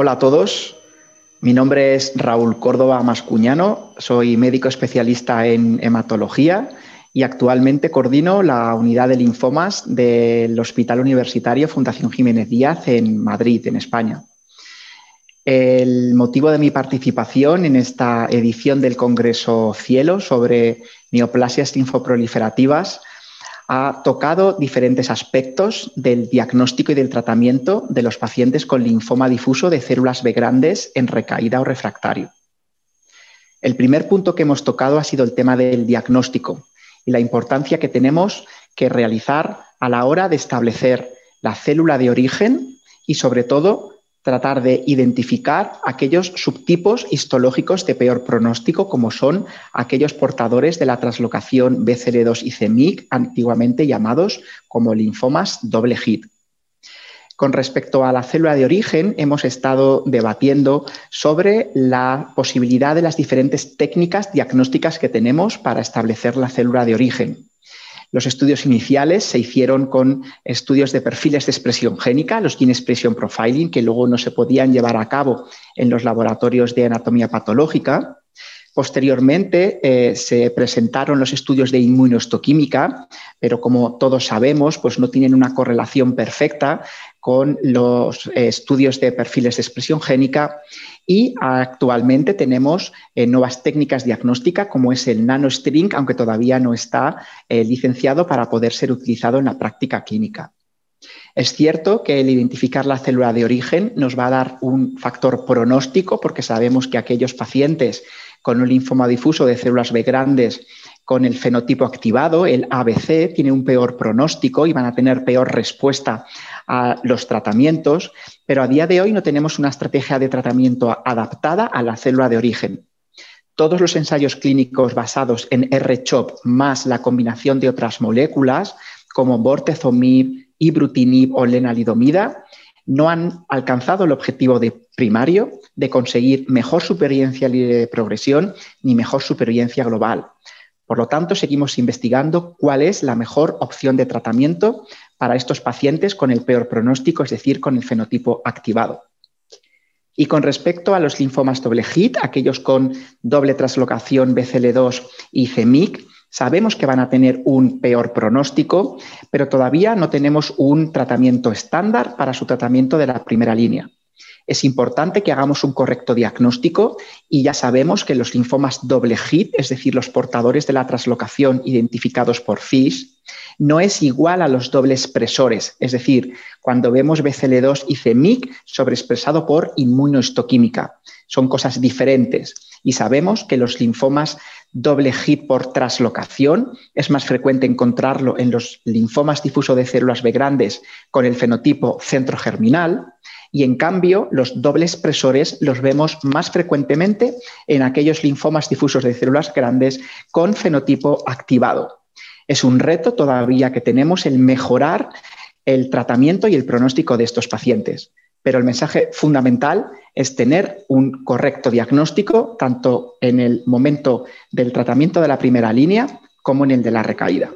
Hola a todos. Mi nombre es Raúl Córdoba Mascuñano. Soy médico especialista en hematología y actualmente coordino la unidad de linfomas del Hospital Universitario Fundación Jiménez Díaz en Madrid, en España. El motivo de mi participación en esta edición del Congreso Cielo sobre neoplasias linfoproliferativas ha tocado diferentes aspectos del diagnóstico y del tratamiento de los pacientes con linfoma difuso de células B grandes en recaída o refractario. El primer punto que hemos tocado ha sido el tema del diagnóstico y la importancia que tenemos que realizar a la hora de establecer la célula de origen y sobre todo tratar de identificar aquellos subtipos histológicos de peor pronóstico, como son aquellos portadores de la translocación BCL2 y CEMIC, antiguamente llamados como linfomas doble hit. Con respecto a la célula de origen, hemos estado debatiendo sobre la posibilidad de las diferentes técnicas diagnósticas que tenemos para establecer la célula de origen. Los estudios iniciales se hicieron con estudios de perfiles de expresión génica, los Gene Expression Profiling, que luego no se podían llevar a cabo en los laboratorios de anatomía patológica. Posteriormente eh, se presentaron los estudios de inmunohistoquímica, pero como todos sabemos, pues no tienen una correlación perfecta con los eh, estudios de perfiles de expresión génica y actualmente tenemos eh, nuevas técnicas diagnósticas como es el nanostring, aunque todavía no está licenciado para poder ser utilizado en la práctica clínica. Es cierto que el identificar la célula de origen nos va a dar un factor pronóstico porque sabemos que aquellos pacientes con un linfoma difuso de células B grandes con el fenotipo activado, el ABC, tiene un peor pronóstico y van a tener peor respuesta a los tratamientos, pero a día de hoy no tenemos una estrategia de tratamiento adaptada a la célula de origen. Todos los ensayos clínicos basados en R-CHOP más la combinación de otras moléculas como bortezomib, ibrutinib o lenalidomida no han alcanzado el objetivo de primario de conseguir mejor supervivencia libre de progresión ni mejor supervivencia global. Por lo tanto, seguimos investigando cuál es la mejor opción de tratamiento para estos pacientes con el peor pronóstico, es decir, con el fenotipo activado. Y con respecto a los linfomas doble hit, aquellos con doble translocación BCL2 y CEMIC, sabemos que van a tener un peor pronóstico, pero todavía no tenemos un tratamiento estándar para su tratamiento de la primera línea es importante que hagamos un correcto diagnóstico y ya sabemos que los linfomas doble hit, es decir, los portadores de la translocación identificados por FIS, no es igual a los dobles expresores, es decir, cuando vemos BCL2 y CEMIC sobreexpresado por inmunohistoquímica. Son cosas diferentes y sabemos que los linfomas doble hit por translocación es más frecuente encontrarlo en los linfomas difuso de células B grandes con el fenotipo centrogerminal y en cambio, los dobles expresores los vemos más frecuentemente en aquellos linfomas difusos de células grandes con fenotipo activado. Es un reto todavía que tenemos el mejorar el tratamiento y el pronóstico de estos pacientes. Pero el mensaje fundamental es tener un correcto diagnóstico tanto en el momento del tratamiento de la primera línea como en el de la recaída.